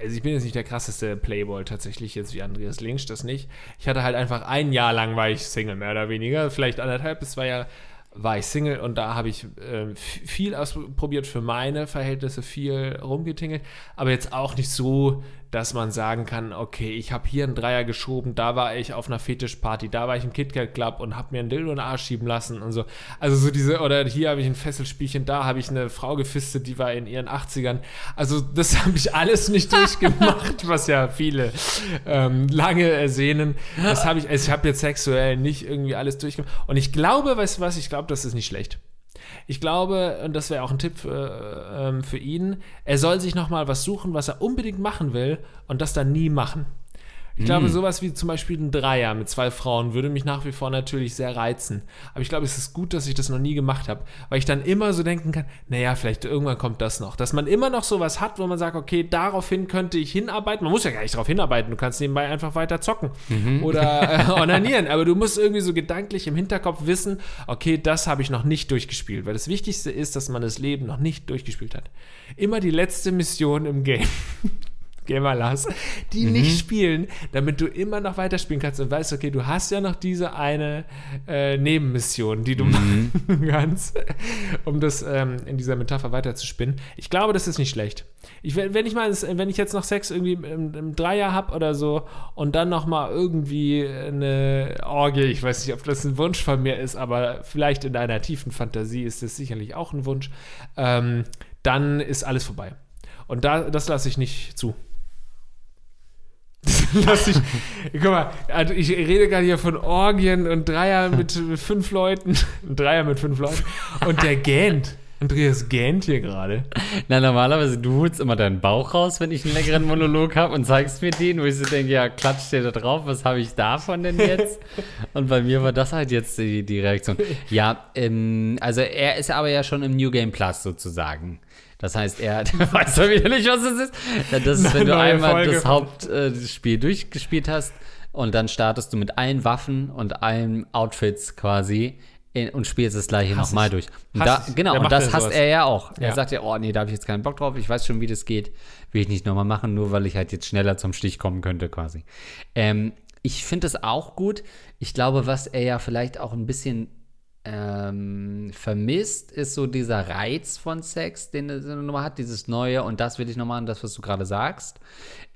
also ich bin jetzt nicht der krasseste Playboy tatsächlich jetzt wie Andreas Links, das nicht. Ich hatte halt einfach ein Jahr lang war ich Single, mehr oder weniger, vielleicht anderthalb bis zwei Jahre war ich Single und da habe ich äh, viel ausprobiert für meine Verhältnisse, viel rumgetingelt, aber jetzt auch nicht so, dass man sagen kann, okay, ich habe hier einen Dreier geschoben, da war ich auf einer Fetischparty, da war ich im KitKat Club und habe mir einen Dildo in den Arsch schieben lassen und so. Also so diese, oder hier habe ich ein Fesselspielchen, da habe ich eine Frau gefistet, die war in ihren 80ern. Also das habe ich alles nicht durchgemacht, was ja viele ähm, lange ersehnen. Das habe ich, also ich habe jetzt sexuell nicht irgendwie alles durchgemacht. Und ich glaube, weißt du was, ich glaube, das ist nicht schlecht. Ich glaube, und das wäre auch ein Tipp für, ähm, für ihn, er soll sich nochmal was suchen, was er unbedingt machen will und das dann nie machen. Ich glaube, hm. sowas wie zum Beispiel ein Dreier mit zwei Frauen würde mich nach wie vor natürlich sehr reizen. Aber ich glaube, es ist gut, dass ich das noch nie gemacht habe, weil ich dann immer so denken kann, naja, vielleicht irgendwann kommt das noch. Dass man immer noch sowas hat, wo man sagt, okay, daraufhin könnte ich hinarbeiten. Man muss ja gar nicht darauf hinarbeiten, du kannst nebenbei einfach weiter zocken mhm. oder äh, onanieren. Aber du musst irgendwie so gedanklich im Hinterkopf wissen, okay, das habe ich noch nicht durchgespielt. Weil das Wichtigste ist, dass man das Leben noch nicht durchgespielt hat. Immer die letzte Mission im Game Gamer Lars, die Mhm. nicht spielen, damit du immer noch weiterspielen kannst und weißt, okay, du hast ja noch diese eine äh, Nebenmission, die du Mhm. machen kannst, um das ähm, in dieser Metapher weiterzuspinnen. Ich glaube, das ist nicht schlecht. Ich, wenn wenn ich mal, wenn ich jetzt noch Sex irgendwie im, im Dreier habe oder so und dann noch mal irgendwie eine Orgie, ich weiß nicht, ob das ein Wunsch von mir ist, aber vielleicht in einer tiefen Fantasie ist das sicherlich auch ein Wunsch, ähm, dann ist alles vorbei. Und da, das lasse ich nicht zu. Lass ich, guck mal, also ich rede gerade hier von Orgien und Dreier mit fünf Leuten. Ein Dreier mit fünf Leuten. Und der gähnt. Andreas gähnt hier gerade. Na, normalerweise, du holst immer deinen Bauch raus, wenn ich einen längeren Monolog habe und zeigst mir den, wo ich so denke, ja, klatscht der da drauf, was habe ich davon denn jetzt? Und bei mir war das halt jetzt die, die Reaktion. Ja, ähm, also er ist aber ja schon im New Game Plus sozusagen. Das heißt, er weiß ja wieder nicht, was es ist. Das ist, wenn du einmal Folge. das Hauptspiel durchgespielt hast und dann startest du mit allen Waffen und allen Outfits quasi in, und spielst das gleiche nochmal durch. Und da, genau, und das hasst sowas? er ja auch. Er Ja. sagt ja, oh nee, da habe ich jetzt keinen Bock drauf, ich weiß schon, wie das geht, will ich nicht nochmal machen, nur weil ich halt jetzt schneller zum Stich kommen könnte quasi. Ähm, ich finde es auch gut. Ich glaube, was er ja vielleicht auch ein bisschen ähm, vermisst, ist so dieser Reiz von Sex, den er nochmal hat, dieses Neue und das will ich nochmal an das, was du gerade sagst.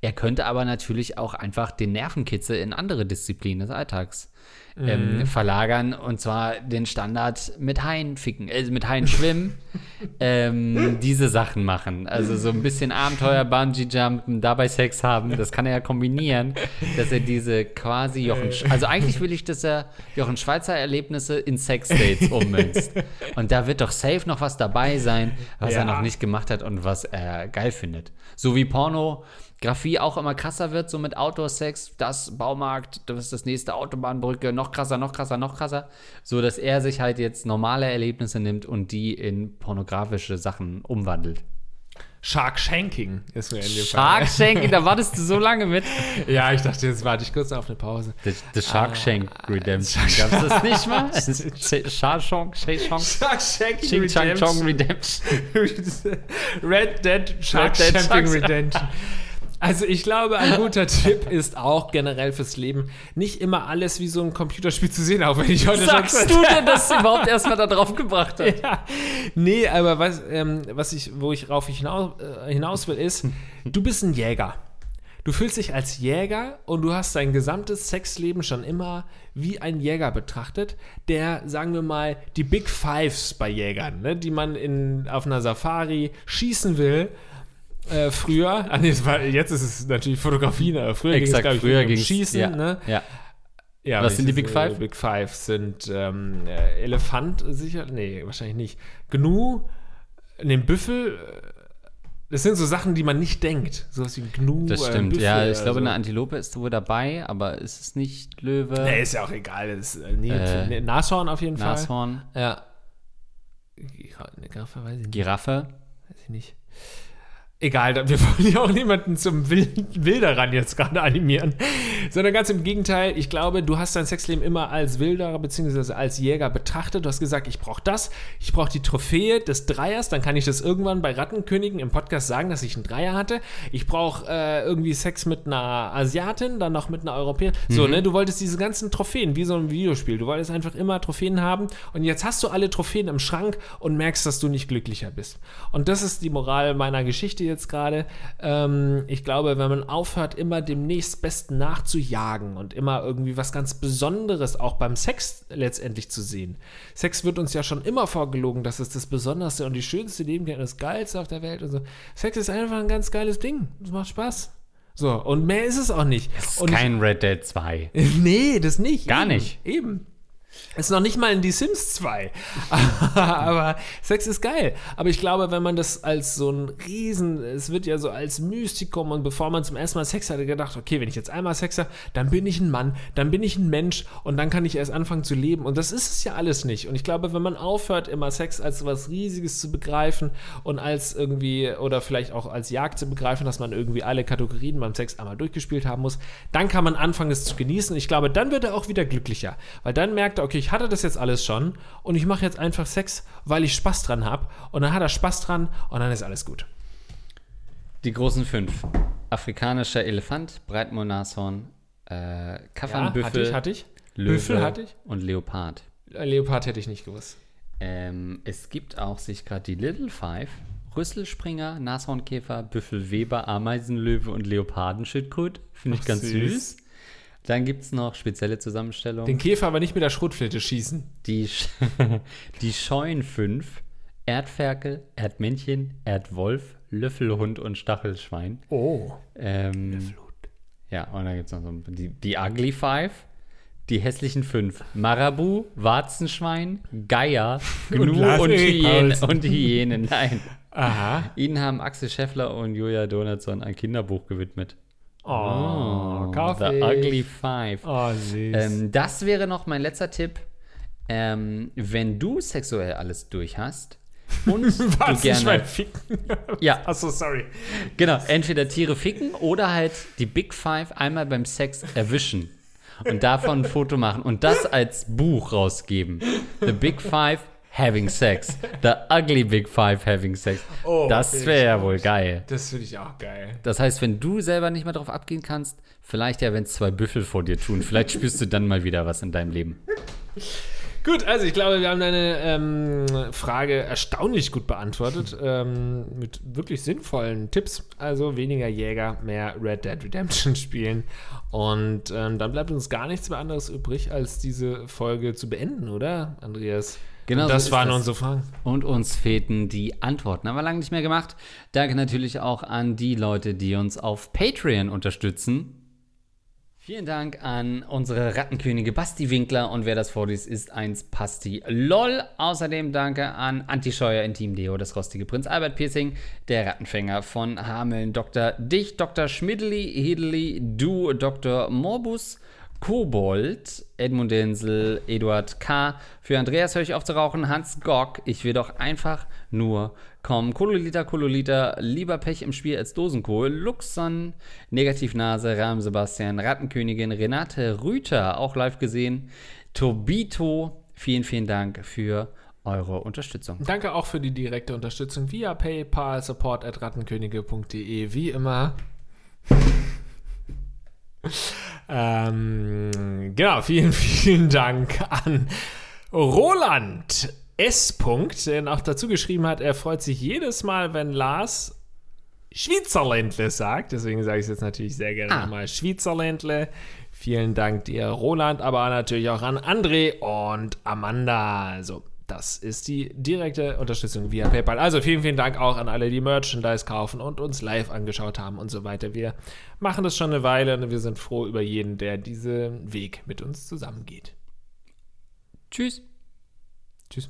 Er könnte aber natürlich auch einfach den Nervenkitzel in andere Disziplinen des Alltags ähm, verlagern und zwar den Standard mit Haien ficken, äh, mit Haien schwimmen, ähm, diese Sachen machen. Also so ein bisschen Abenteuer, Bungee-Jumpen, dabei Sex haben, das kann er ja kombinieren, dass er diese quasi Jochen, Sch- also eigentlich will ich, dass er Jochen Schweizer Erlebnisse in Sex-Dates ummünzt. Und da wird doch safe noch was dabei sein, was er Ja. noch nicht gemacht hat und was er geil findet. So wie Pornografie auch immer krasser wird, so mit Outdoor-Sex, das Baumarkt, das ist das nächste Autobahnbrücke, noch krasser, noch krasser, noch krasser. So dass er sich halt jetzt normale Erlebnisse nimmt und die in pornografische Sachen umwandelt. Shark Shanking ist mir in dem Fall. Shark Shank, da wartest du so lange mit. Ja, ich dachte, jetzt warte ich kurz auf eine Pause. The, the Shark Shank Redemption. Gab's das nicht mal? Shark Shank, Shank, Shark Shanking Ching Chang Chong Redemption. Red Dead Shark Red Dead Shanking Shark- Redemption. Also ich glaube, ein guter Tipp ist auch generell fürs Leben, nicht immer alles wie so ein Computerspiel zu sehen, auch wenn ich heute Sagst schon du denn, dass du überhaupt erstmal da drauf gebracht hast? ja. Nee, aber was, ähm, was ich, wo ich rauf hinaus, äh, hinaus will, ist, du bist ein Jäger. Du fühlst dich als Jäger und du hast dein gesamtes Sexleben schon immer wie ein Jäger betrachtet, der, sagen wir mal, die Big Fives bei Jägern, ne, die man in, auf einer Safari schießen will. Äh, früher, ah, nee, war, jetzt ist es natürlich Fotografie, ne, aber früher ging es, glaube ich, um Schießen. ja, Ne? ja. Ja, Was sind die Big Five? Äh, Big Five sind ähm, äh, Elefant sicher, nee, wahrscheinlich nicht. Gnu, nee, Büffel, äh, das sind so Sachen, die man nicht denkt. Sowas wie Gnu. Das stimmt. Büffel ja, ich glaube, so. eine Antilope ist wohl dabei, aber ist es nicht Löwe? Nee, ist ja auch egal. Ist, nee, Äh, Nashorn auf jeden Nashorn, Fall. Ja. Gira- Eine Giraffe weiß ich nicht. Giraffe. Weiß ich nicht. Egal, wir wollen ja auch niemanden zum Wild Wilderern jetzt gerade animieren, sondern ganz im Gegenteil. Ich glaube, du hast dein Sexleben immer als Wilderer bzw. als Jäger betrachtet. Du hast gesagt, ich brauche das, ich brauche die Trophäe des Dreiers, dann kann ich das irgendwann bei Rattenkönigen im Podcast sagen, dass ich einen Dreier hatte. Ich brauche äh, irgendwie Sex mit einer Asiatin, dann noch mit einer Europäerin. So, ne, du wolltest diese ganzen Trophäen, wie so ein Videospiel. Du wolltest einfach immer Trophäen haben und jetzt hast du alle Trophäen im Schrank und merkst, dass du nicht glücklicher bist. Und das ist die Moral meiner Geschichte jetzt gerade. Ähm, ich glaube, wenn man aufhört, immer dem nächstbesten nachzujagen und immer irgendwie was ganz Besonderes auch beim Sex letztendlich zu sehen. Sex wird uns ja schon immer vorgelogen, dass es das Besonderste und die schönste Leben und das Geilste auf der Welt und so. Sex ist einfach ein ganz geiles Ding. Das macht Spaß. So, und mehr ist es auch nicht. Das ist und kein Red Dead 2. Nee, das nicht. Gar Eben, nicht. Eben. Ist noch nicht mal in Die Sims 2. aber Sex ist geil. Aber ich glaube, wenn man das als so ein Riesen, es wird ja so als Mystikum und bevor man zum ersten Mal Sex hatte, gedacht, okay, wenn ich jetzt einmal Sex habe, dann bin ich ein Mann, dann bin ich ein Mensch und dann kann ich erst anfangen zu leben. Und das ist es ja alles nicht. Und ich glaube, wenn man aufhört, immer Sex als so was Riesiges zu begreifen und als irgendwie, oder vielleicht auch als Jagd zu begreifen, dass man irgendwie alle Kategorien beim Sex einmal durchgespielt haben muss, dann kann man anfangen, es zu genießen. Ich glaube, dann wird er auch wieder glücklicher. Weil dann merkt er, okay, ich hatte das jetzt alles schon und ich mache jetzt einfach Sex, weil ich Spaß dran habe. Und dann hat er Spaß dran und dann ist alles gut. Die großen fünf. afrikanischer Elefant, Breitmaulnashorn, äh, Ja, Kaffernbüffel, hatte ich, hatte ich. Löwe Büffel hatte ich. und Leopard. Äh, Leopard hätte ich nicht gewusst. Ähm, es gibt auch sich gerade die Little Five, Rüsselspringer, Nashornkäfer, Büffelweber, Ameisenlöwe und Leopardenschildkröte. Finde ich Ach, ganz süß. süß. Dann gibt es noch spezielle Zusammenstellungen. Den Käfer aber nicht mit der Schrotflinte schießen. Die, Sch die scheuen fünf, Erdferkel, Erdmännchen, Erdwolf, Löffelhund und Stachelschwein. Oh. Ähm, ja, und dann gibt es noch so die, die Ugly Five, die hässlichen fünf. Marabu, Warzenschwein, Geier, Gnu und, Erik Hyänen, und Hyänen. Nein. Aha. Ihnen haben Axel Scheffler und Julia Donaldson ein Kinderbuch gewidmet. Oh, Kaffee. The Ugly Five. Oh, süß. Ähm, das wäre noch mein letzter Tipp. Ähm, wenn du sexuell alles durch hast und du Was? gerne, Schwein ficken? ja, Achso, sorry. genau, entweder Tiere ficken oder halt die Big Five einmal beim Sex erwischen und davon ein Foto machen und das als Buch rausgeben. The Big Five having sex. The ugly Big Five having sex. Oh, das wäre ja wohl geil. Das finde ich auch geil. Das heißt, wenn du selber nicht mehr drauf abgehen kannst, vielleicht ja, wenn es zwei Büffel vor dir tun, vielleicht spürst du dann mal wieder was in deinem Leben. Gut, also ich glaube, wir haben deine ähm, Frage erstaunlich gut beantwortet. Ähm, mit wirklich sinnvollen Tipps. Also weniger Jäger, mehr Red Dead Redemption spielen. Und ähm, dann bleibt uns gar nichts mehr anderes übrig, als diese Folge zu beenden, oder, Andreas? Genau Und so das ist waren das. unsere Fragen. Und uns fehlten die Antworten. Haben wir lange nicht mehr gemacht. Danke natürlich auch an die Leute, die uns auf Patreon unterstützen. Vielen Dank an unsere Rattenkönige Basti Winkler und wer das vorliest, ist eins Pasti LOL. Außerdem danke an Antischeuer Intim Deo, das rostige Prinz Albert Piercing, der Rattenfänger von Hameln, Dr. Dich, Dr. Schmidli, Hedeli, Du, Dr. Morbus, Kobold, Edmund Densel, Eduard K. Für Andreas höre ich auf zu rauchen, Hans Gock, ich will doch einfach nur kommen. Kololita, Kololita, lieber Pech im Spiel als Dosenkohl, Luxon, Negativnase, Ram Sebastian, Rattenkönigin, Renate Rüther, auch live gesehen, Tobito, vielen, vielen Dank für eure Unterstützung. Danke auch für die direkte Unterstützung via PayPal, support at rattenkönige.de, wie immer. Ähm, genau, vielen, vielen Dank an Roland S. -Punkt, der auch dazu geschrieben hat, er freut sich jedes Mal, wenn Lars Schweizerländle sagt. Deswegen sage ich es jetzt natürlich sehr gerne Ah. nochmal Schweizerländle. Vielen Dank dir, Roland, aber natürlich auch an André und Amanda. Also, das ist die direkte Unterstützung via PayPal. Also, vielen, vielen Dank auch an alle, die Merchandise kaufen und uns live angeschaut haben und so weiter. Wir machen das schon eine Weile und wir sind froh über jeden, der diesen Weg mit uns zusammengeht. Tschüss. Tschüss.